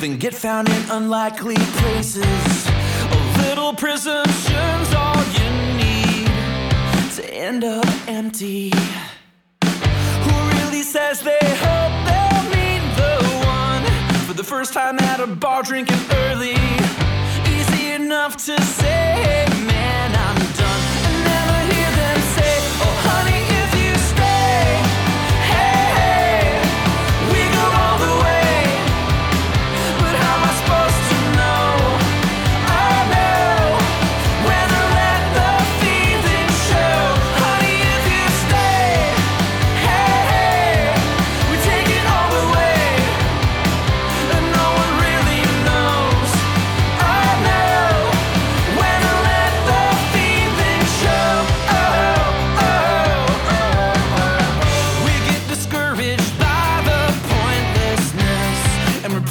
Then get found in unlikely places. A little presumption's all you need to end up empty. Who really says they hope they'll meet the one for the first time at a bar drinking early? Easy enough to say,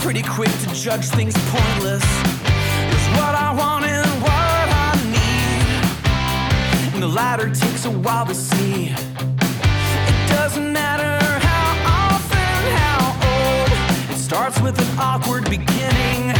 pretty quick to judge things pointless. It's what I want and what I need, and the latter takes a while to see. It doesn't matter how often, how old. It starts with an awkward beginning